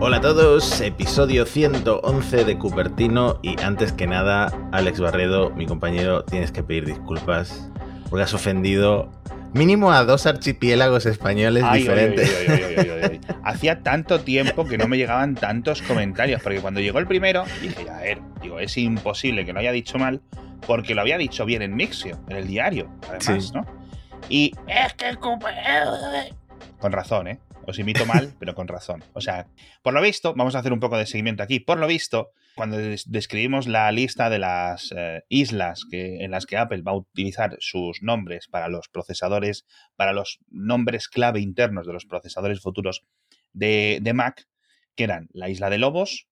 Hola a todos, episodio 111 de Cupertino y antes que nada, Alex Barredo, mi compañero, tienes que pedir disculpas porque has ofendido mínimo a dos archipiélagos españoles diferentes. Hacía tanto tiempo que no me llegaban tantos comentarios, porque cuando llegó el primero dije, a ver, digo, es imposible que no haya dicho mal, porque lo había dicho bien en Mixio, en el diario, además, ¿no? Y es que... Con razón, ¿eh? Os imito mal, pero con razón. O sea, por lo visto, vamos a hacer un poco de seguimiento aquí. Por lo visto, cuando describimos la lista de las eh, islas que, en las que Apple va a utilizar sus nombres para los procesadores, para los nombres clave internos de los procesadores futuros de, Mac, que eran la isla de Lobos,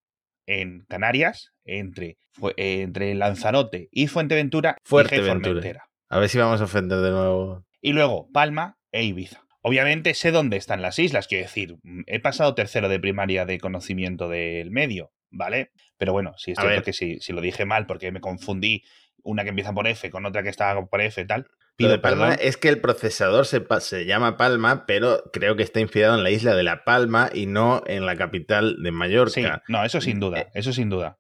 en Canarias, entre, entre Lanzarote y Fuenteventura, Fuerteventura. A ver si vamos a ofender de nuevo. Y luego Palma e Ibiza. Obviamente sé dónde están las islas, quiero decir, he pasado tercero de primaria de conocimiento del medio, ¿vale? Pero bueno, sí es cierto que si, si lo dije mal porque me confundí una que empieza por F con otra que está por F y tal. Pido Palma es que el procesador se, se, llama Palma, pero creo que está inspirado en la isla de La Palma y no en la capital de Mallorca. Sí, no, eso sin duda, eh, eso sin duda.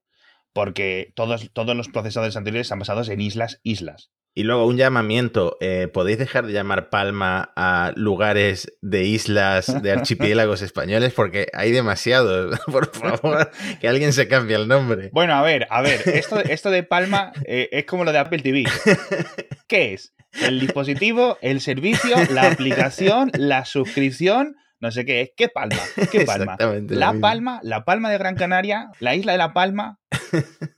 Porque todos, todos los procesadores anteriores están basados en islas, islas. Y luego un llamamiento, eh, ¿podéis dejar de llamar Palma a lugares de islas, de archipiélagos españoles? Porque hay demasiados. Por favor, que alguien se cambie el nombre. Bueno, a ver, a ver, esto, esto de Palma eh, es como lo de Apple TV. ¿Qué es? El dispositivo, el servicio, la aplicación, la suscripción, no sé qué es. ¿Qué Palma? ¿Qué Palma? La Palma, la Palma de Gran Canaria, la isla de La Palma.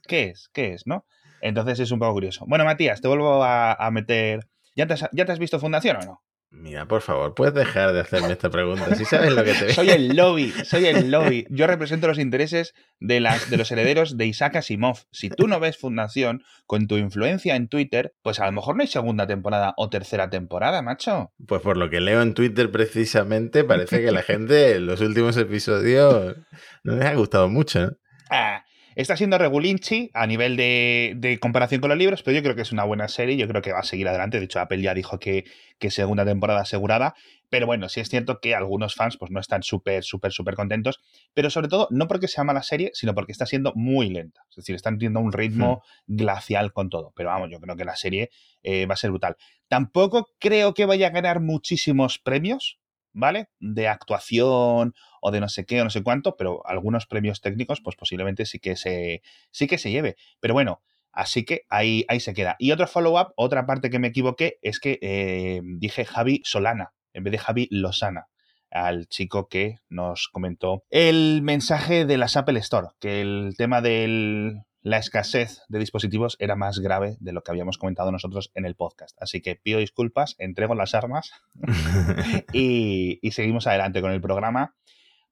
¿Qué es? ¿Qué es? ¿No? Entonces es un poco curioso. Bueno, Matías, te vuelvo a, meter. ¿Ya te, has, ¿Ya te has visto Fundación o no? Mira, por favor, puedes dejar de hacerme esta pregunta. Si sabes lo que te Soy el lobby, soy el lobby. Yo represento los intereses de, las, de los herederos de Isaac Asimov. Si tú no ves Fundación con tu influencia en Twitter, pues a lo mejor no hay segunda temporada o tercera temporada, macho. Pues por lo que leo en Twitter precisamente, parece que la gente en los últimos episodios no les ha gustado mucho. ¿no? Ah, Está siendo regulinchi a nivel de, comparación con los libros, pero yo creo que es una buena serie. Yo creo que va a seguir adelante. De hecho, Apple ya dijo que, que segunda temporada asegurada. Pero bueno, sí es cierto que algunos fans pues, no están súper, súper, súper contentos. Pero sobre todo, no porque sea mala serie, sino porque está siendo muy lenta. Es decir, están teniendo un ritmo hmm. glacial con todo. Pero vamos, yo creo que la serie eh, va a ser brutal. Tampoco creo que vaya a ganar muchísimos premios. ¿Vale? De actuación o de no sé qué o no sé cuánto, pero algunos premios técnicos, pues posiblemente sí que se, sí que se lleve. Pero bueno, así que ahí, ahí se queda. Y otro follow-up, otra parte que me equivoqué, es que eh, dije Javi Solana en vez de Javi Lozana al chico que nos comentó el mensaje de las Apple Store, que el tema del la escasez de dispositivos era más grave de lo que habíamos comentado nosotros en el podcast. Así que pido disculpas, entrego las armas y, seguimos adelante con el programa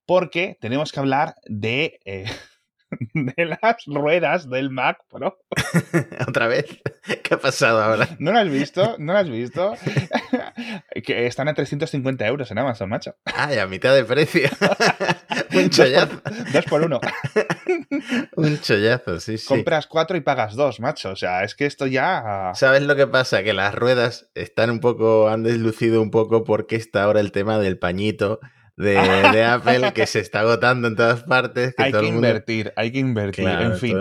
porque tenemos que hablar de... Eh, de las ruedas del Mac Pro. ¿Otra vez? ¿Qué ha pasado ahora? ¿No lo has visto? ¿No lo has visto? que están a 350 euros en Amazon, macho. Ay, a mitad de precio. Un chollazo. Dos por, uno. Un chollazo, sí, sí. Compras cuatro y pagas dos, macho. O sea, es que esto ya... ¿Sabes lo que pasa? Que las ruedas están un poco, han deslucido un poco porque está ahora el tema del pañito de, Apple que se está agotando en todas partes. hay que invertir, hay que invertir. en fin.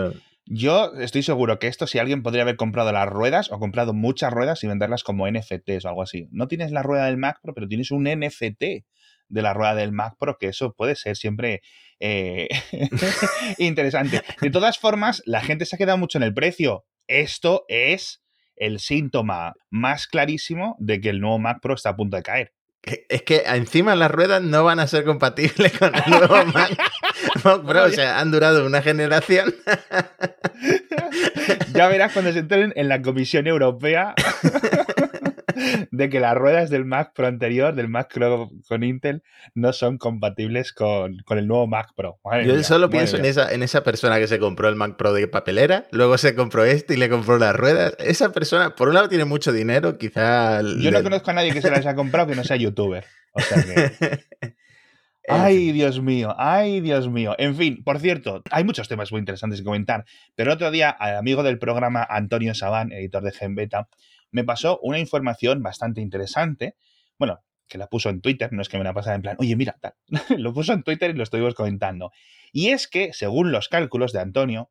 Yo estoy seguro que esto, si alguien podría haber comprado las ruedas o comprado muchas ruedas y venderlas como NFTs o algo así. No tienes la rueda del Mac Pro, pero tienes un NFT de la rueda del Mac Pro, que eso puede ser siempre eh, interesante. De todas formas, la gente se ha quedado mucho en el precio. Esto es el síntoma más clarísimo de que el nuevo Mac Pro está a punto de caer. Es que encima las ruedas no van a ser compatibles con el nuevo Mac, Pro. O sea, han durado una generación. ya verás cuando se entren en la Comisión Europea de que las ruedas del Mac Pro anterior, del Mac Pro con Intel, no son compatibles con, el nuevo Mac Pro. Yo solo pienso en esa, en esa persona que se compró el Mac Pro de papelera, luego se compró este y le compró las ruedas. Esa persona, por un lado, tiene mucho dinero, quizá. Yo no conozco a nadie que se las haya comprado que no sea youtuber. O sea que. Ay, Dios mío, ay, Dios mío. En fin, por cierto, hay muchos temas muy interesantes que comentar, pero el otro día al amigo del programa Antonio Sabán, editor de Genbeta, me pasó una información bastante interesante. Bueno, que la puso en Twitter, no es que me la pasara en plan, oye, mira, tal. lo puso en Twitter y lo estuvimos comentando. Y es que, según los cálculos de Antonio,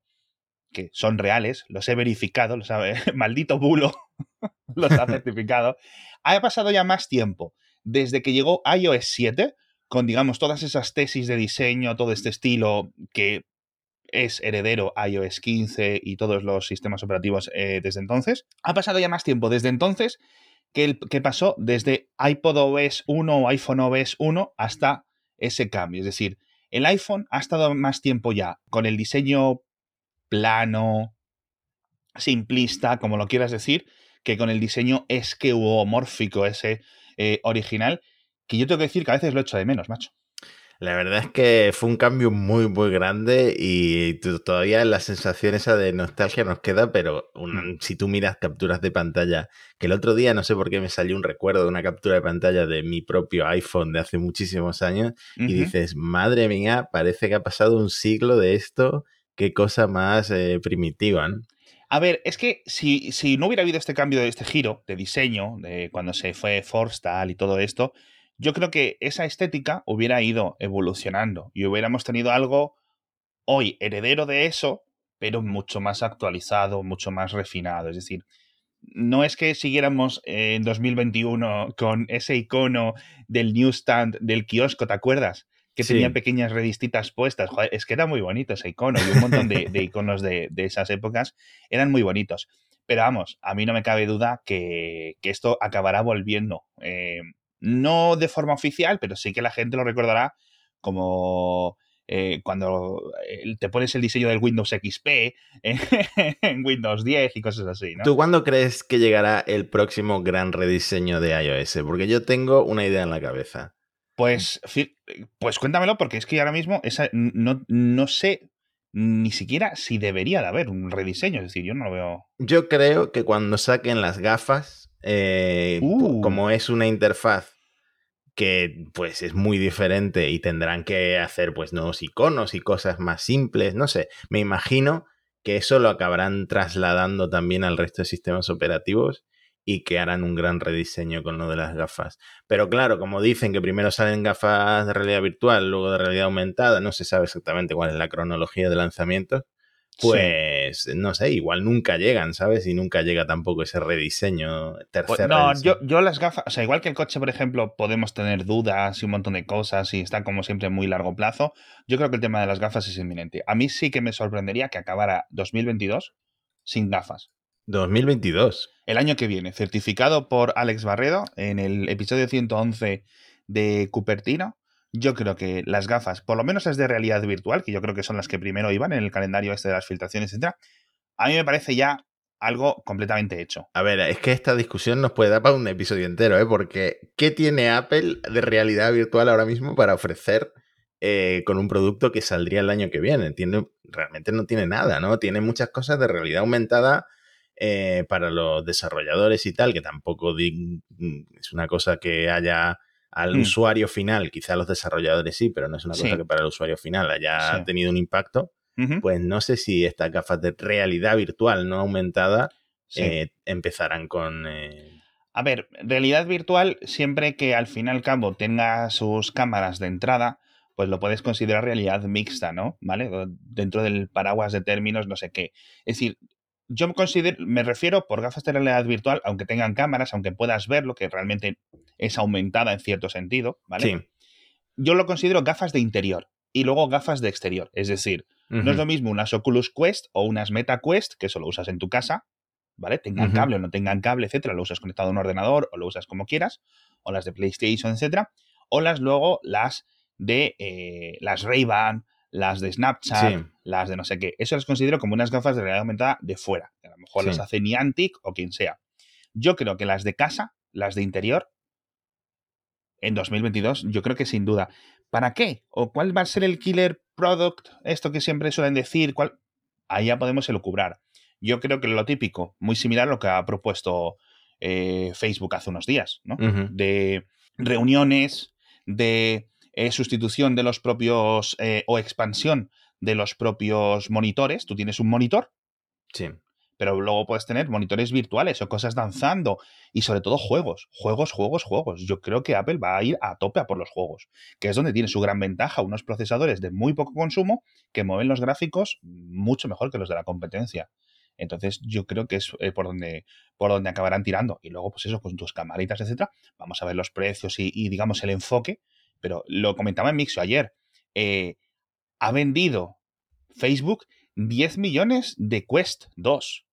que son reales, los he verificado, los maldito bulo, los ha certificado, ha pasado ya más tiempo desde que llegó iOS 7, con, digamos, todas esas tesis de diseño, todo este estilo que es heredero iOS 15 y todos los sistemas operativos eh, desde entonces. Ha pasado ya más tiempo desde entonces que, el, que pasó desde iPod OS 1 o iPhone OS 1 hasta ese cambio. Es decir, el iPhone ha estado más tiempo ya con el diseño plano, simplista, como lo quieras decir, que con el diseño esqueuomórfico ese eh, original, que yo tengo que decir que a veces lo echo de menos, macho. La verdad es que fue un cambio muy, muy grande y todavía la sensación esa de nostalgia nos queda, pero mm. si tú miras capturas de pantalla, que el otro día no sé por qué me salió un recuerdo de una captura de pantalla de mi propio iPhone de hace muchísimos años y dices, madre mía, parece que ha pasado un siglo de esto, qué cosa más eh, primitiva. A ver, es que si, si, no hubiera habido este cambio, de este giro de diseño, de cuando se fue Forstal y todo esto, yo creo que esa estética hubiera ido evolucionando y hubiéramos tenido algo hoy heredero de eso, pero mucho más actualizado, mucho más refinado. Es decir, no es que siguiéramos en 2021 con ese icono del newsstand del kiosco, ¿te acuerdas? Que tenía pequeñas revistitas puestas. Joder, es que era muy bonito ese icono y un montón de, iconos de, esas épocas eran muy bonitos. Pero vamos, a mí no me cabe duda que, esto acabará volviendo. Eh, no de forma oficial, pero sí que la gente lo recordará como eh, cuando eh, te pones el diseño del Windows XP en Windows 10 y cosas así. ¿no? ¿Tú cuándo crees que llegará el próximo gran rediseño de iOS? Porque yo tengo una idea en la cabeza. Pues, pues cuéntamelo, porque es que ahora mismo esa, no, no sé ni siquiera si debería de haber un rediseño. Es decir, yo no lo veo. Yo creo que cuando saquen las gafas, eh, uh. como es una interfaz que pues es muy diferente y tendrán que hacer pues nuevos iconos y cosas más simples, no sé, me imagino que eso lo acabarán trasladando también al resto de sistemas operativos y que harán un gran rediseño con lo de las gafas. Pero claro, como dicen que primero salen gafas de realidad virtual, luego de realidad aumentada, no se sabe exactamente cuál es la cronología de lanzamientos, pues no sé, igual nunca llegan, ¿sabes? Y nunca llega tampoco ese rediseño pues, tercero. no, yo, yo, las gafas, o sea, igual que el coche, por ejemplo, podemos tener dudas y un montón de cosas y está como siempre muy largo plazo, yo creo que el tema de las gafas es inminente. A mí sí que me sorprendería que acabara 2022 sin gafas. 2022. El año que viene, certificado por Alex Barredo en el episodio 111 de Cupertino yo creo que las gafas, por lo menos las de realidad virtual, que yo creo que son las que primero iban en el calendario este de las filtraciones, etcétera, a mí me parece ya algo completamente hecho. A ver, es que esta discusión nos puede dar para un episodio entero, ¿eh? Porque ¿qué tiene Apple de realidad virtual ahora mismo para ofrecer eh, con un producto que saldría el año que viene? Tiene, realmente no tiene nada, ¿no? Tiene muchas cosas de realidad aumentada eh, para los desarrolladores y tal, que tampoco es una cosa que haya al mm. usuario final, quizá los desarrolladores sí, pero no es una cosa que para el usuario final haya tenido un impacto, pues no sé si estas gafas de realidad virtual no aumentada eh, empezarán con... Eh, A ver, realidad virtual, siempre que al fin y al cabo tenga sus cámaras de entrada, pues lo puedes considerar realidad mixta, ¿no? ¿Vale? Dentro del paraguas de términos, no sé qué. Es decir, yo me considero, me refiero por gafas de realidad virtual, aunque tengan cámaras, aunque puedas ver lo que realmente es aumentada en cierto sentido, ¿vale? Sí. Yo lo considero gafas de interior y luego gafas de exterior. Es decir, no es lo mismo unas Oculus Quest o unas Meta Quest, que eso lo usas en tu casa, ¿vale? Tengan cable o no tengan cable, etcétera, lo usas conectado a un ordenador o lo usas como quieras, o las de PlayStation, etcétera, o las luego las de eh, las Ray-Ban, las de Snapchat, las de no sé qué. Eso las considero como unas gafas de realidad aumentada de fuera. a lo mejor las hace Niantic o quien sea. Yo creo que las de casa, las de interior, en 2022, yo creo que sin duda. ¿Para qué? ¿O cuál va a ser el killer product? Esto que siempre suelen decir. ¿cuál? Ahí ya podemos elucubrar. Yo creo que lo típico, muy similar a lo que ha propuesto eh, Facebook hace unos días, ¿no? De reuniones, de eh, sustitución de los propios eh, o expansión de los propios monitores. Tú tienes un monitor. Sí. Pero luego puedes tener monitores virtuales o cosas danzando y sobre todo juegos, juegos, juegos, juegos. Yo creo que Apple va a ir a tope a por los juegos, que es donde tiene su gran ventaja, unos procesadores de muy poco consumo que mueven los gráficos mucho mejor que los de la competencia. Entonces yo creo que es eh, por, donde, por donde acabarán tirando. Y luego, pues eso, con tus camaritas, etcétera, vamos a ver los precios y, digamos el enfoque. Pero lo comentaba en Mixo ayer. Eh, ha vendido Facebook 10 millones de Quest 2.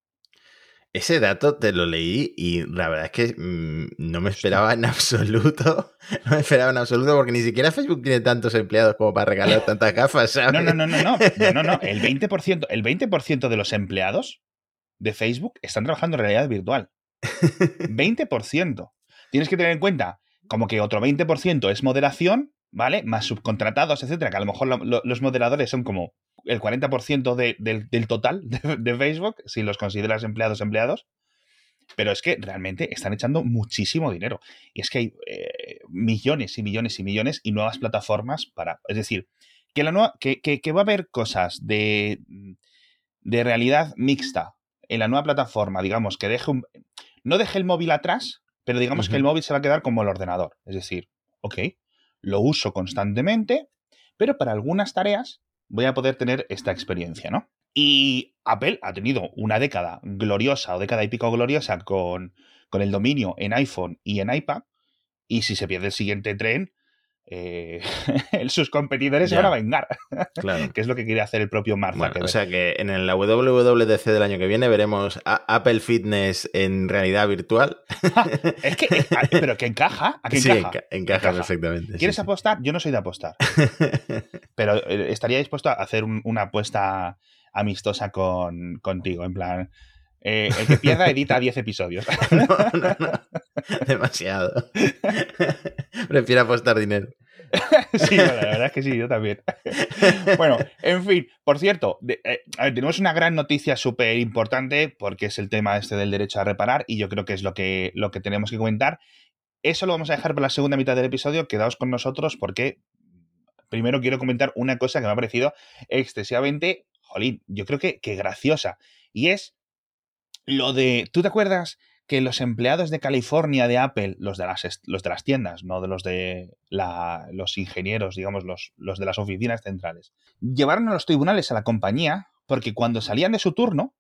Ese dato te lo leí y la verdad es que mm, no me esperaba en absoluto. No me esperaba en absoluto porque ni siquiera Facebook tiene tantos empleados como para regalar tantas gafas. No, no, no, no, no, no, no, El 20%, el 20 de los empleados de Facebook están trabajando en realidad virtual. 20%. Tienes que tener en cuenta como que otro 20% es moderación, ¿vale? Más subcontratados, etcétera, que a lo mejor los moderadores son como el 40% del, total de, Facebook, si los consideras empleados empleados. Pero es que realmente están echando muchísimo dinero. Y es que hay eh, millones y millones y millones y nuevas plataformas para. Es decir, que, la nueva, que, va a haber cosas de, de realidad mixta en la nueva plataforma, digamos, que deje un. No deje el móvil atrás, pero digamos que el móvil se va a quedar como el ordenador. Es decir, ok, lo uso constantemente, pero para algunas tareas voy a poder tener esta experiencia, ¿no? Y Apple ha tenido una década gloriosa o década y pico gloriosa con, con el dominio en iPhone y en iPad. Y si se pierde el siguiente tren, eh, sus competidores se van a vengar. Claro. que es lo que quiere hacer el propio Mark O sea que en la WWDC del año que viene veremos Apple Fitness en realidad virtual. es que, eh, pero que encaja. ¿A sí, encaja? perfectamente. ¿Quieres apostar? Yo no soy de apostar. pero eh, estaría dispuesto a hacer una apuesta amistosa con, contigo, en plan. el que pierda edita 10 episodios. no, no, no. Demasiado. Prefiero apostar dinero. sí, la verdad es que sí, yo también. bueno, en fin, por cierto, eh, tenemos una gran noticia súper importante porque es el tema este del derecho a reparar y yo creo que es lo que, lo que tenemos que comentar. Eso lo vamos a dejar para la segunda mitad del episodio. Quedaos con nosotros porque primero quiero comentar una cosa que me ha parecido excesivamente, jolín, yo creo que, que graciosa. Y es lo de, ¿tú te acuerdas que los empleados de California de Apple, los de las, los de las tiendas, no de los de los ingenieros, digamos, los, los de las oficinas centrales, llevaron a los tribunales a la compañía porque cuando salían de su turno,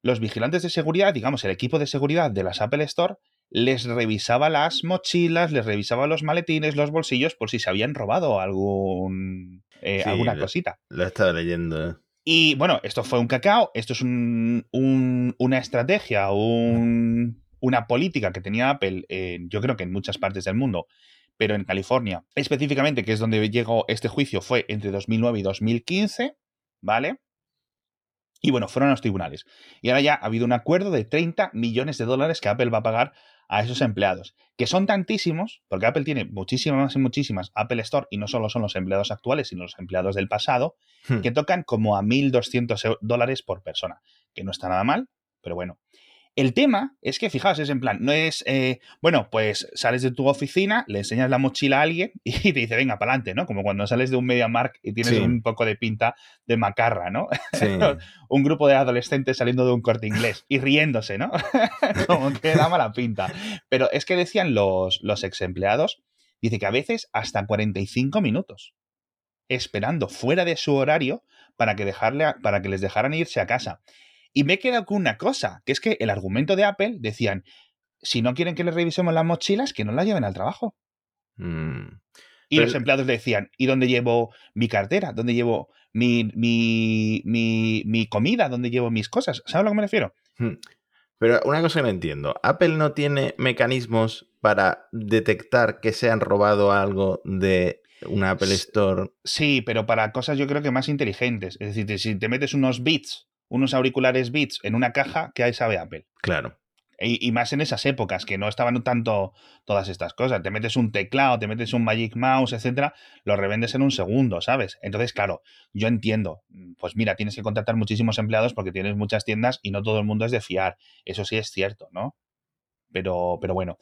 los vigilantes de seguridad, digamos, el equipo de seguridad de las Apple Store, les revisaba las mochilas, les revisaba los maletines, los bolsillos, por si se habían robado algún, eh, alguna cosita. Lo he estado leyendo. Y bueno, esto fue un cacao, esto es una estrategia, una política que tenía Apple, yo creo que en muchas partes del mundo, pero en California específicamente, que es donde llegó este juicio, fue entre 2009 y 2015, ¿vale? Y bueno, fueron a los tribunales. Y ahora ya ha habido un acuerdo de 30 millones de dólares que Apple va a pagar a esos empleados, que son tantísimos, porque Apple tiene muchísimas y muchísimas Apple Store y no solo son los empleados actuales, sino los empleados del pasado, hmm. que tocan como a 1.200 dólares por persona, que no está nada mal, pero bueno. El tema es que, fijaos, es en plan, no es, eh, bueno, pues sales de tu oficina, le enseñas la mochila a alguien y te dice, venga, para adelante, ¿no? Como cuando sales de un MediaMark y tienes un poco de pinta de macarra, ¿no? un grupo de adolescentes saliendo de un corte inglés y riéndose, ¿no? Como que da mala pinta. Pero es que decían los, los ex empleados, dice que a veces hasta 45 minutos esperando fuera de su horario para que, dejarle para que les dejaran irse a casa. Y me he quedado con una cosa, que es que el argumento de Apple decían, si no quieren que les revisemos las mochilas, que no las lleven al trabajo. Mm. Y los empleados le decían, ¿y dónde llevo mi cartera? ¿Dónde llevo mi, mi, mi, comida? ¿Dónde llevo mis cosas? ¿Sabes a lo que me refiero? Hmm. Pero una cosa que no entiendo, ¿Apple no tiene mecanismos para detectar que se han robado algo de una Apple Store? Sí, pero para cosas yo creo que más inteligentes. Es decir, si te metes unos bits unos auriculares Beats en una caja que ahí sabe Apple. Claro. Y, más en esas épocas que no estaban tanto todas estas cosas. Te metes un teclado, te metes un Magic Mouse, etcétera, lo revendes en un segundo, ¿sabes? Entonces, claro, yo entiendo. Pues mira, tienes que contratar muchísimos empleados porque tienes muchas tiendas y no todo el mundo es de fiar. Eso sí es cierto, ¿no? Pero, pero bueno.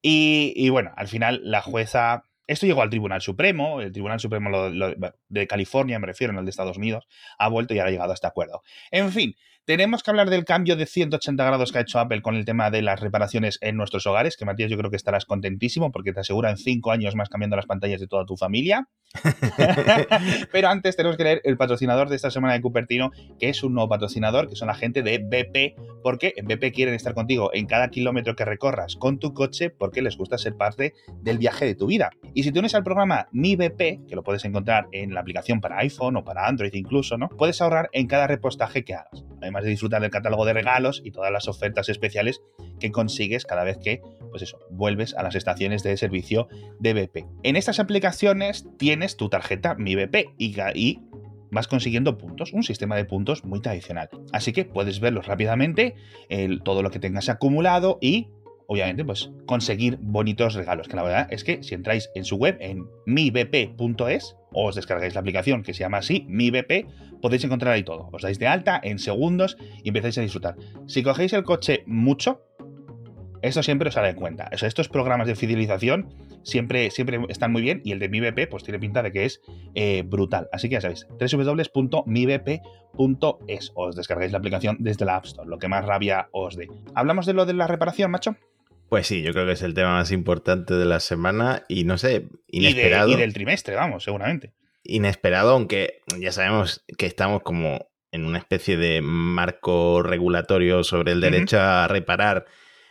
Y, y bueno, al final la jueza esto llegó al Tribunal Supremo, el Tribunal Supremo de California, me refiero, en el de Estados Unidos, ha vuelto y ha llegado a este acuerdo. En fin, Tenemos que hablar del cambio de 180 grados que ha hecho Apple con el tema de las reparaciones en nuestros hogares, que Matías yo creo que estarás contentísimo porque te aseguran cinco años más cambiando las pantallas de toda tu familia. Pero antes tenemos que leer el patrocinador de esta semana de Cupertino, que es un nuevo patrocinador, que son la gente de BP, porque en BP quieren estar contigo en cada kilómetro que recorras con tu coche porque les gusta ser parte del viaje de tu vida. Y si te unes al programa Mi BP, que lo puedes encontrar en la aplicación para iPhone o para Android incluso, ¿no? Puedes ahorrar en cada repostaje que hagas. Además de disfrutar del catálogo de regalos y todas las ofertas especiales que consigues cada vez que, pues eso, vuelves a las estaciones de servicio de BP. En estas aplicaciones tienes tu tarjeta Mi BP y, vas consiguiendo puntos, un sistema de puntos muy tradicional. Así que puedes verlos rápidamente, todo lo que tengas acumulado y obviamente, pues conseguir bonitos regalos. Que la verdad es que si entráis en su web, en mibp.es, o os descargáis la aplicación que se llama así, mibp, podéis encontrar ahí todo. Os dais de alta en segundos y empezáis a disfrutar. Si cogéis el coche mucho, esto siempre os hará en cuenta. estos programas de fidelización siempre, siempre están muy bien y el de MiBP pues tiene pinta de que es eh, brutal. Así que ya sabéis, www.mibp.es. Os descargáis la aplicación desde la App Store, lo que más rabia os dé. ¿Hablamos de lo de la reparación, macho? Pues sí, yo creo que es el tema más importante de la semana y no sé, inesperado. Y, del trimestre, vamos, seguramente. Inesperado, aunque ya sabemos que estamos como en una especie de marco regulatorio sobre el derecho a reparar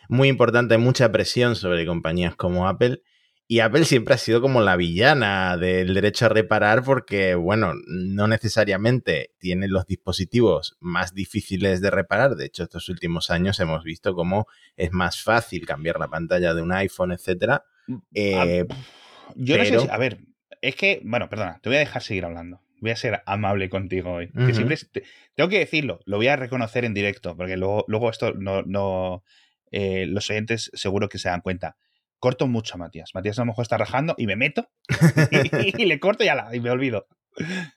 muy importante, mucha presión sobre compañías como Apple. Y Apple siempre ha sido como la villana del derecho a reparar porque, bueno, no necesariamente tiene los dispositivos más difíciles de reparar. De hecho, estos últimos años hemos visto cómo es más fácil cambiar la pantalla de un iPhone, etcétera. Mm, eh, yo no sé si, a ver, es que, bueno, perdona, te voy a dejar seguir hablando. Voy a ser amable contigo hoy. que siempre tengo que decirlo, lo voy a reconocer en directo, porque luego, luego esto no, no eh, los oyentes seguro que se dan cuenta corto mucho a Matías. Matías a lo mejor está rajando y me meto y, le corto y, la, y me olvido.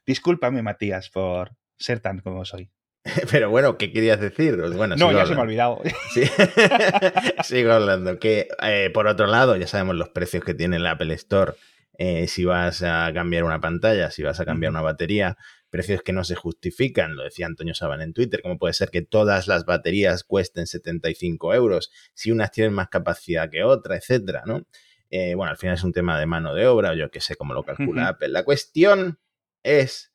Discúlpame, Matías, por ser tan como soy. Pero bueno, ¿qué querías decir? Bueno, no, ya se me ha olvidado. sigo hablando. Que eh, por otro lado, ya sabemos los precios que tiene el Apple Store. Eh, si vas a cambiar una pantalla, si vas a cambiar una batería, precios que no se justifican, lo decía Antonio Saban en Twitter, como puede ser que todas las baterías cuesten 75 euros, si unas tienen más capacidad que otra, etcétera, ¿no? Eh, bueno, al final es un tema de mano de obra, yo que sé cómo lo calcula Apple. La cuestión es,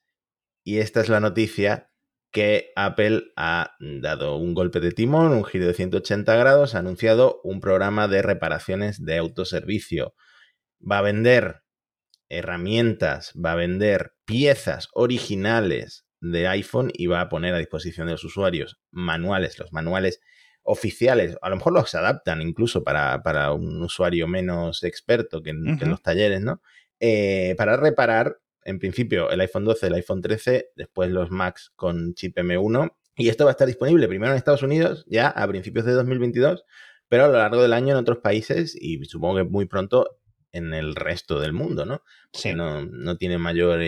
y esta es la noticia, que Apple ha dado un golpe de timón, un giro de 180 grados, ha anunciado un programa de reparaciones de autoservicio. Va a vender herramientas, va a vender piezas originales de iPhone y va a poner a disposición de los usuarios manuales, los manuales oficiales, a lo mejor los adaptan incluso para, un usuario menos experto que en, los talleres, ¿no? Eh, para reparar, en principio, el iPhone 12, el iPhone 13, después los Macs con chip M1. Y esto va a estar disponible primero en Estados Unidos, ya a principios de 2022, pero a lo largo del año en otros países y supongo que muy pronto en el resto del mundo, ¿no? Sí. No, no tiene mayor...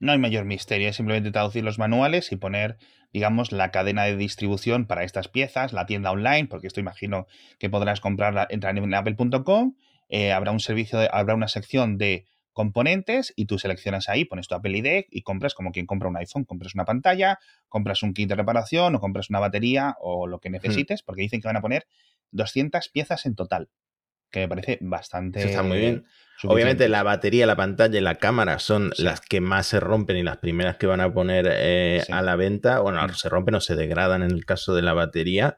No hay mayor misterio, es simplemente traducir los manuales y poner, digamos, la cadena de distribución para estas piezas, la tienda online, porque esto imagino que podrás comprarla, entrar en apple.com, eh, habrá un servicio, habrá una sección de componentes y tú seleccionas ahí, pones tu Apple ID y compras como quien compra un iPhone, compras una pantalla, compras un kit de reparación o compras una batería o lo que hmm. necesites, porque dicen que van a poner 200 piezas en total que me parece bastante. está muy bien. Obviamente la batería, la pantalla y la cámara son las que más se rompen y las primeras que van a poner eh, a la venta. Bueno, se rompen o se degradan en el caso de la batería.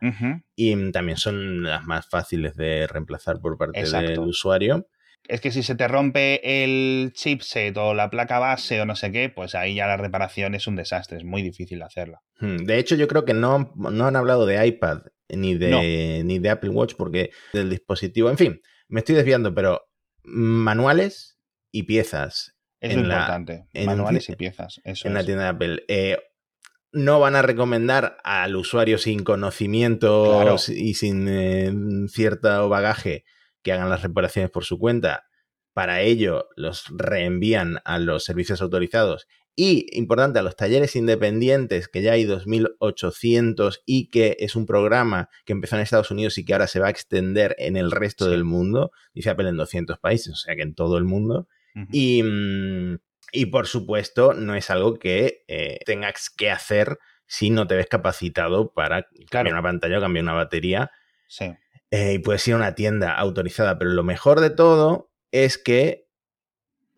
Y también son las más fáciles de reemplazar por parte del usuario. Es que si se te rompe el chipset o la placa base o no sé qué, pues ahí ya la reparación es un desastre, es muy difícil hacerla. Hmm, de hecho, yo creo que no, no han hablado de iPad ni de, ni de Apple Watch porque del dispositivo, en fin, me estoy desviando, pero manuales y piezas. Es lo importante, manuales y piezas. Eso en la tienda de Apple. Eh, no van a recomendar al usuario sin conocimiento y sin eh, cierto bagaje que hagan las reparaciones por su cuenta. Para ello, los reenvían a los servicios autorizados y, importante, a los talleres independientes, que ya hay 2.800 y que es un programa que empezó en Estados Unidos y que ahora se va a extender en el resto del mundo. Dice Apple en 200 países, o sea que en todo el mundo. y, mm, y, por supuesto, no es algo que eh, tengas que hacer si no te ves capacitado para cambiar una pantalla o cambiar una batería. Sí. Eh, y puedes ir a una tienda autorizada, pero lo mejor de todo es que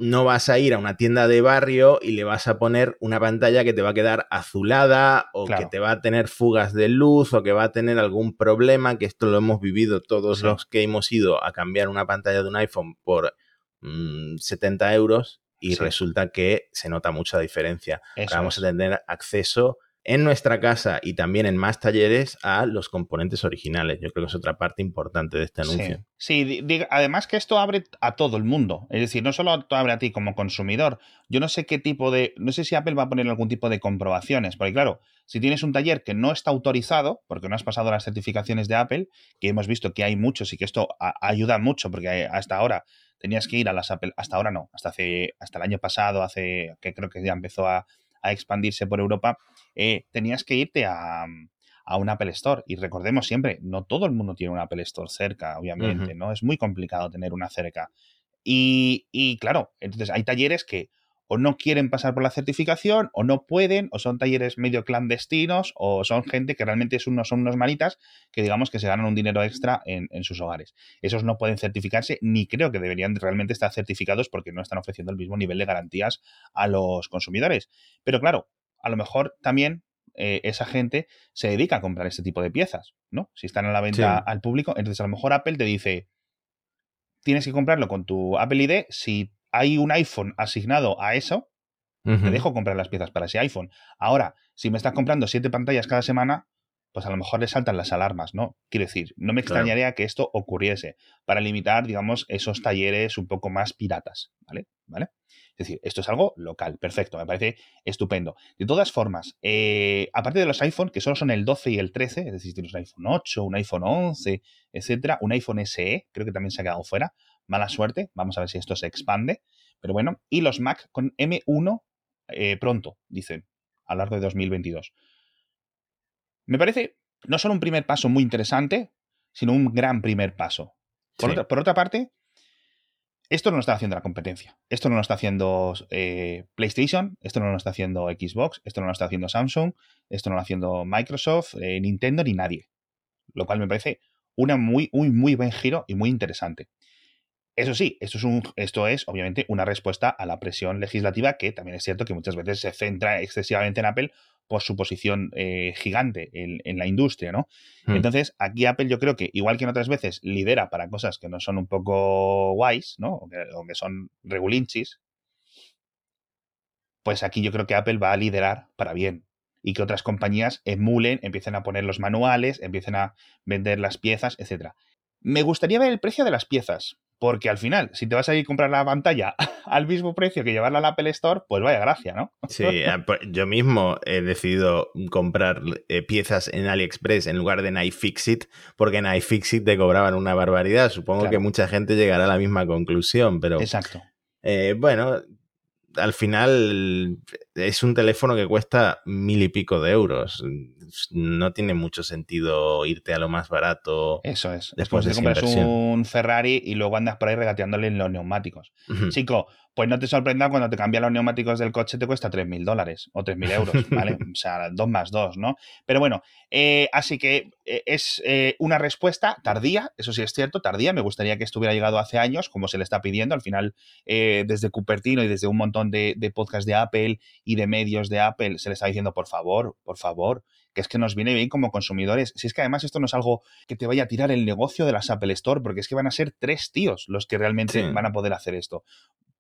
no vas a ir a una tienda de barrio y le vas a poner una pantalla que te va a quedar azulada o que te va a tener fugas de luz o que va a tener algún problema, que esto lo hemos vivido todos los que hemos ido a cambiar una pantalla de un iPhone por 70 mm, euros y resulta que se nota mucha diferencia. vamos a tener acceso en nuestra casa y también en más talleres a los componentes originales. Yo creo que es otra parte importante de este anuncio. Sí, además que esto abre a todo el mundo. Es decir, no solo abre a ti como consumidor. Yo no sé qué tipo de. No sé si Apple va a poner algún tipo de comprobaciones. Porque, claro, si tienes un taller que no está autorizado, porque no has pasado las certificaciones de Apple, que hemos visto que hay muchos y que esto ayuda mucho, porque hasta ahora tenías que ir a las Apple. Hasta ahora no, hasta hace. Hasta el año pasado, hace. que creo que ya empezó a a expandirse por Europa, eh, tenías que irte a, un Apple Store. Y recordemos siempre, no todo el mundo tiene un Apple Store cerca, obviamente, ¿no? Es muy complicado tener una cerca. Y, y, claro, entonces hay talleres que o no quieren pasar por la certificación, o no pueden, o son talleres medio clandestinos, o son gente que realmente son unos, son unos manitas que digamos que se ganan un dinero extra en, sus hogares. Esos no pueden certificarse, ni creo que deberían realmente estar certificados porque no están ofreciendo el mismo nivel de garantías a los consumidores. Pero claro, a lo mejor también eh, esa gente se dedica a comprar este tipo de piezas, ¿no? Si están a la venta al público, entonces a lo mejor Apple te dice, tienes que comprarlo con tu Apple ID si hay un iPhone asignado a eso, te dejo comprar las piezas para ese iPhone. Ahora, si me estás comprando siete pantallas cada semana, pues a lo mejor le saltan las alarmas, ¿no? Quiero decir, no me extrañaría que esto ocurriese para limitar, digamos, esos talleres un poco más piratas, ¿vale? ¿Vale? Es decir, esto es algo local, perfecto, me parece estupendo. De todas formas, eh, aparte de los iPhone, que solo son el 12 y el 13, es decir, tienes un iPhone 8, un iPhone 11, etcétera, un iPhone SE, creo que también se ha quedado fuera, mala suerte, vamos a ver si esto se expande, pero bueno, y los Mac con M1 eh, pronto, dicen, a lo largo de 2022. Me parece no solo un primer paso muy interesante, sino un gran primer paso. Por, otra, parte, esto no lo está haciendo la competencia. Esto no lo está haciendo eh, PlayStation, esto no lo está haciendo Xbox, esto no lo está haciendo Samsung, esto no lo está haciendo Microsoft, eh, Nintendo ni nadie. Lo cual me parece una muy, muy, muy buen giro y muy interesante. Eso sí, esto es, un, esto es obviamente una respuesta a la presión legislativa que también es cierto que muchas veces se centra excesivamente en Apple por su posición eh, gigante en, la industria, ¿no? Hmm. Entonces, aquí Apple yo creo que, igual que en otras veces, lidera para cosas que no son un poco guays, ¿no? O que, son regulinchis, pues aquí yo creo que Apple va a liderar para bien y que otras compañías emulen, empiecen a poner los manuales, empiecen a vender las piezas, etc. Me gustaría ver el precio de las piezas, porque al final, si te vas a ir a comprar la pantalla al mismo precio que llevarla al Apple Store, pues vaya gracia, ¿no? Sí, eh, pues, yo mismo he decidido comprar eh, piezas en AliExpress en lugar de en iFixit, porque en iFixit te cobraban una barbaridad. Supongo que mucha gente llegará a la misma conclusión, pero. Exacto. Eh, bueno, al final es un teléfono que cuesta mil y pico de euros. No tiene mucho sentido irte a lo más barato. Eso es. Después, de compras un Ferrari y luego andas por ahí regateándole en los neumáticos. Chico, pues no te sorprenda cuando te cambian los neumáticos del coche te cuesta 3.000 dólares o 3.000 euros, ¿vale? o sea, dos más dos, ¿no? Pero bueno, eh, así que eh, es eh, una respuesta tardía, eso sí es cierto, tardía. Me gustaría que estuviera llegado hace años, como se le está pidiendo. Al final, desde Cupertino y desde un montón de, de podcasts de Apple y de medios de Apple, se le está diciendo, por favor, por favor, que es que nos viene bien como consumidores. Si es que además esto no es algo que te vaya a tirar el negocio de las Apple Store, porque es que van a ser tres tíos los que realmente van a poder hacer esto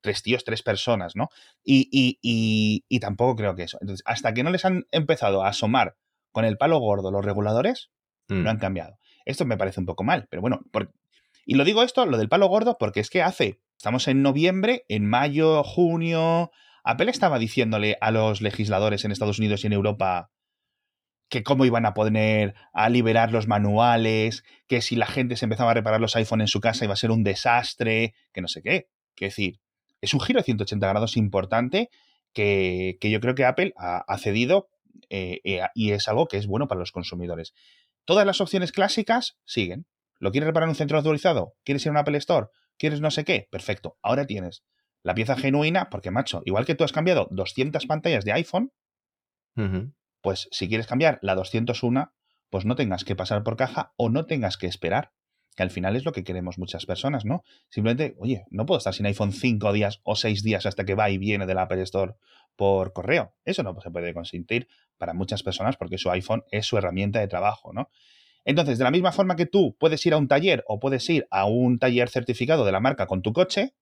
tres tíos, tres personas, ¿no? Y, y, y, tampoco creo que eso. Entonces, hasta que no les han empezado a asomar con el palo gordo los reguladores, no mm. han cambiado. Esto me parece un poco mal, pero bueno, y lo digo esto, lo del palo gordo, porque es que hace, estamos en noviembre, en mayo, junio, Apple estaba diciéndole a los legisladores en Estados Unidos y en Europa que cómo iban a poner a liberar los manuales, que si la gente se empezaba a reparar los iPhones en su casa iba a ser un desastre, que no sé qué. Quiero decir, es un giro de 180 grados importante que, yo creo que Apple ha, cedido eh, eh, y es algo que es bueno para los consumidores. Todas las opciones clásicas siguen. ¿Lo quieres reparar en un centro autorizado? ¿Quieres ir a un Apple Store? ¿Quieres no sé qué? Perfecto. Ahora tienes la pieza genuina, porque macho, igual que tú has cambiado 200 pantallas de iPhone, pues si quieres cambiar la 201, pues no tengas que pasar por caja o no tengas que esperar. Que al final es lo que queremos muchas personas, ¿no? Simplemente, oye, no puedo estar sin iPhone 5 días o 6 días hasta que va y viene del Apple Store por correo. Eso no se puede consentir para muchas personas porque su iPhone es su herramienta de trabajo, ¿no? Entonces, de la misma forma que tú puedes ir a un taller o puedes ir a un taller certificado de la marca con tu coche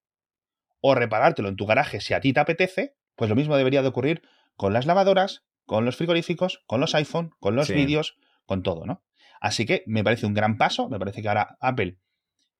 o reparártelo en tu garaje si a ti te apetece, pues lo mismo debería de ocurrir con las lavadoras, con los frigoríficos, con los iPhone, con los vídeos, con todo, ¿no? Así que me parece un gran paso, me parece que ahora Apple,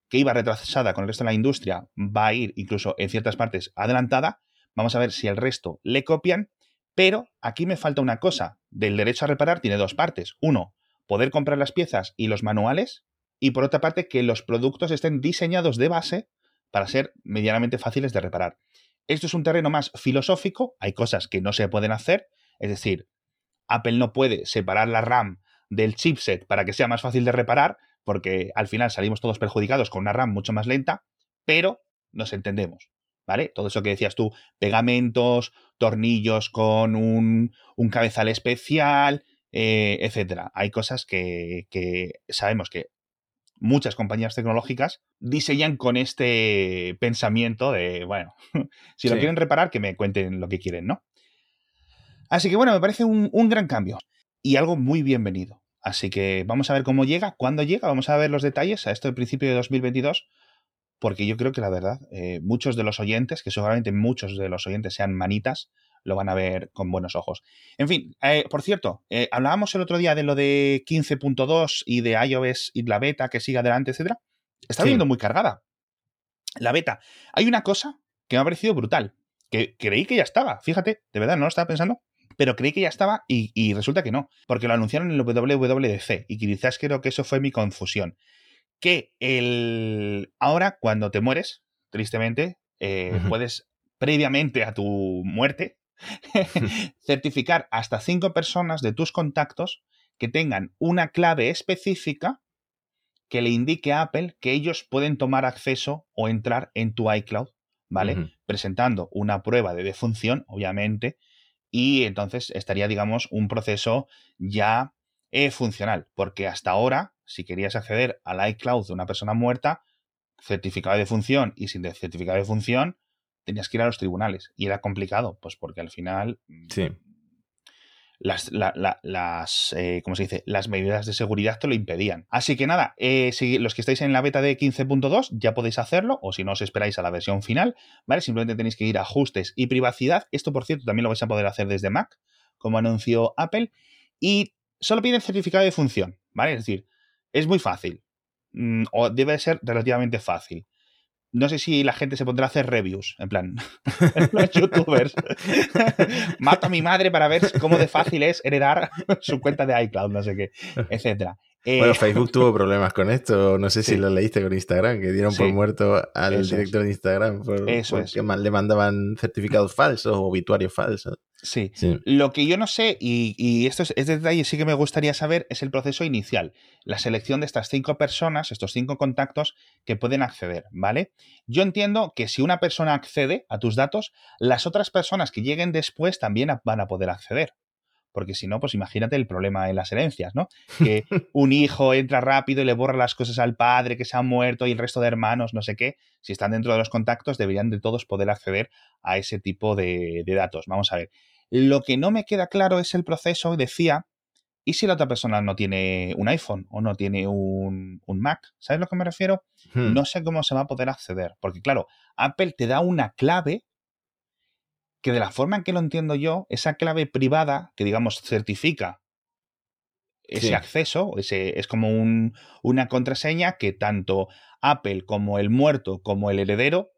que iba retrasada con el resto de la industria, va a ir incluso en ciertas partes adelantada. Vamos a ver si el resto le copian, pero aquí me falta una cosa. Del derecho a reparar tiene dos partes. Uno, poder comprar las piezas y los manuales, y por otra parte, que los productos estén diseñados de base para ser medianamente fáciles de reparar. Esto es un terreno más filosófico, hay cosas que no se pueden hacer, es decir, Apple no puede separar la RAM del chipset para que sea más fácil de reparar, porque al final salimos todos perjudicados con una RAM mucho más lenta, pero nos entendemos. ¿Vale? Todo eso que decías tú, pegamentos, tornillos con un, un cabezal especial, eh, etcétera. Hay cosas que, sabemos que muchas compañías tecnológicas diseñan con este pensamiento de, bueno, si lo quieren reparar, que me cuenten lo que quieren, ¿no? Así que bueno, me parece un, gran cambio y algo muy bienvenido. Así que vamos a ver cómo llega, cuándo llega, vamos a ver los detalles a esto del principio de 2022, porque yo creo que la verdad, eh, muchos de los oyentes, que seguramente muchos de los oyentes sean manitas, lo van a ver con buenos ojos. En fin, eh, por cierto, eh, hablábamos el otro día de lo de 15.2 y de iOS y la beta que sigue adelante, etcétera. Está viendo muy cargada. La beta. Hay una cosa que me ha parecido brutal, que creí que ya estaba, fíjate, de verdad, no lo estaba pensando, pero creí que ya estaba y, resulta que no, porque lo anunciaron en el WWDC y quizás creo que eso fue mi confusión. Que el ahora cuando te mueres, tristemente, eh, puedes previamente a tu muerte certificar hasta cinco personas de tus contactos que tengan una clave específica que le indique a Apple que ellos pueden tomar acceso o entrar en tu iCloud, ¿vale? Presentando una prueba de defunción, obviamente, y entonces estaría, digamos, un proceso ya eh, funcional, porque hasta ahora, si querías acceder al iCloud de una persona muerta, certificado de defunción y sin certificado de defunción, tenías que ir a los tribunales y era complicado, pues porque al final sí. las, las eh, ¿cómo se dice? las medidas de seguridad te lo impedían. Así que nada, eh, si los que estáis en la beta de 15.2 ya podéis hacerlo, o si no os esperáis a la versión final, ¿vale? Simplemente tenéis que ir a ajustes y privacidad. Esto, por cierto, también lo vais a poder hacer desde Mac, como anunció Apple. Y solo piden certificado de función, ¿vale? Es decir, es muy fácil. Mm, o debe ser relativamente fácil no sé si la gente se pondrá a hacer reviews, en plan, los youtubers. Mato a mi madre para ver cómo de fácil es heredar su cuenta de iCloud, no sé qué, etcétera. bueno, eh, Facebook tuvo problemas con esto. No sé si lo leíste con Instagram, que dieron por muerto al director de Instagram por, Eso porque le mandaban certificados falsos o obituarios falsos. Sí. Lo que yo no sé, y, esto es, este detalle sí que me gustaría saber, es el proceso inicial. La selección de estas cinco personas, estos cinco contactos que pueden acceder, ¿vale? Yo entiendo que si una persona accede a tus datos, las otras personas que lleguen después también van a poder acceder. Porque si no, pues imagínate el problema en las herencias, ¿no? Que un hijo entra rápido y le borra las cosas al padre que se ha muerto y el resto de hermanos, no sé qué. Si están dentro de los contactos, deberían de todos poder acceder a ese tipo de, de datos. Vamos a ver. Lo que no me queda claro es el proceso, decía, ¿y si la otra persona no tiene un iPhone o no tiene un, Mac? ¿Sabes a lo que me refiero? Hmm. No sé cómo se va a poder acceder, porque claro, Apple te da una clave que de la forma en que lo entiendo yo, esa clave privada que digamos certifica ese acceso, ese, es como un, una contraseña que tanto Apple como el muerto como el heredero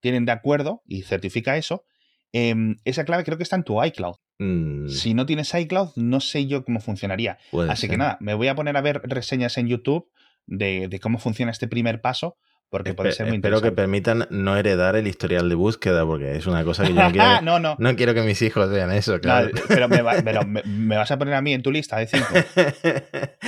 tienen de acuerdo y certifica eso, Em, esa clave creo que está en tu iCloud. Mm. Si no tienes iCloud, no sé yo cómo funcionaría. Así que nada, me voy a poner a ver reseñas en YouTube de, cómo funciona este primer paso. Porque puede ser muy Espero que permitan no heredar el historial de búsqueda, porque es una cosa que yo no quiero. no, no. no quiero que mis hijos vean eso, claro. pero, me, vas a poner a mí en tu lista de cinco.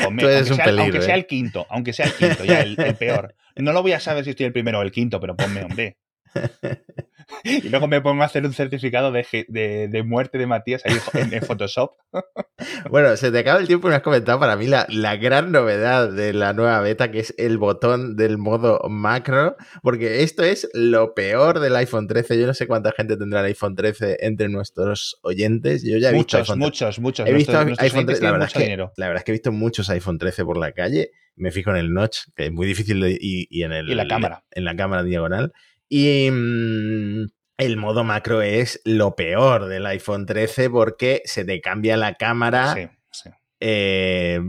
aunque, sea, aunque sea, ¿eh? el quinto, aunque sea el quinto, ya el, el, peor. No lo voy a saber si estoy el primero o el quinto, pero ponme, hombre. y luego me pongo a hacer un certificado de, muerte de Matías ahí en, Photoshop. bueno, se te acaba el tiempo y me has comentado para mí la, la, gran novedad de la nueva beta, que es el botón del modo macro, porque esto es lo peor del iPhone 13. Yo no sé cuánta gente tendrá el iPhone 13 entre nuestros oyentes. Yo ya he muchos, visto muchos, muchos. He visto iPhone 13. La verdad, es que, la verdad es que he visto muchos iPhone 13 por la calle. Me fijo en el notch, que es muy difícil, de, y, en el, y la cámara. En la cámara diagonal. Y mm, el modo macro es lo peor del iPhone 13 porque se te cambia la cámara. Sí, sí. Eh,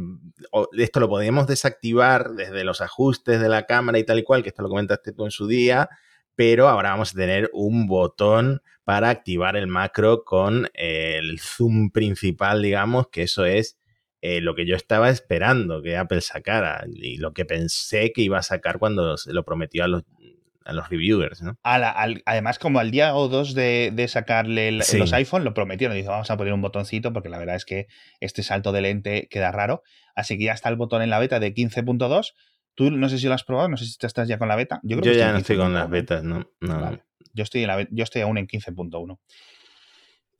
esto lo podemos desactivar desde los ajustes de la cámara y tal y cual, que esto lo comentaste tú en su día, pero ahora vamos a tener un botón para activar el macro con el zoom principal, digamos, que eso es eh, lo que yo estaba esperando que Apple sacara y lo que pensé que iba a sacar cuando se lo prometió a los a los reviewers, ¿no? además, como al día o dos de, sacarle los iPhone, lo prometieron. Dice, vamos a poner un botoncito porque la verdad es que este salto de lente queda raro. Así que ya está el botón en la beta de 15.2. Tú no sé si lo has probado, no sé si te estás ya con la beta. Yo, creo ya no estoy con las betas, ¿no? Yo, estoy yo estoy aún en 15.1.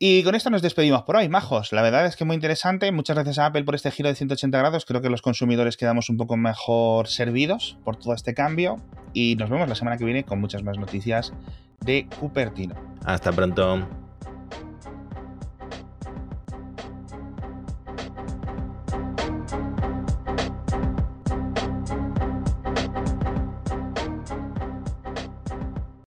Y con esto nos despedimos por hoy, majos. La verdad es que muy interesante. Muchas gracias a Apple por este giro de 180 grados. Creo que los consumidores quedamos un poco mejor servidos por todo este cambio. Y nos vemos la semana que viene con muchas más noticias de Cupertino. Hasta pronto.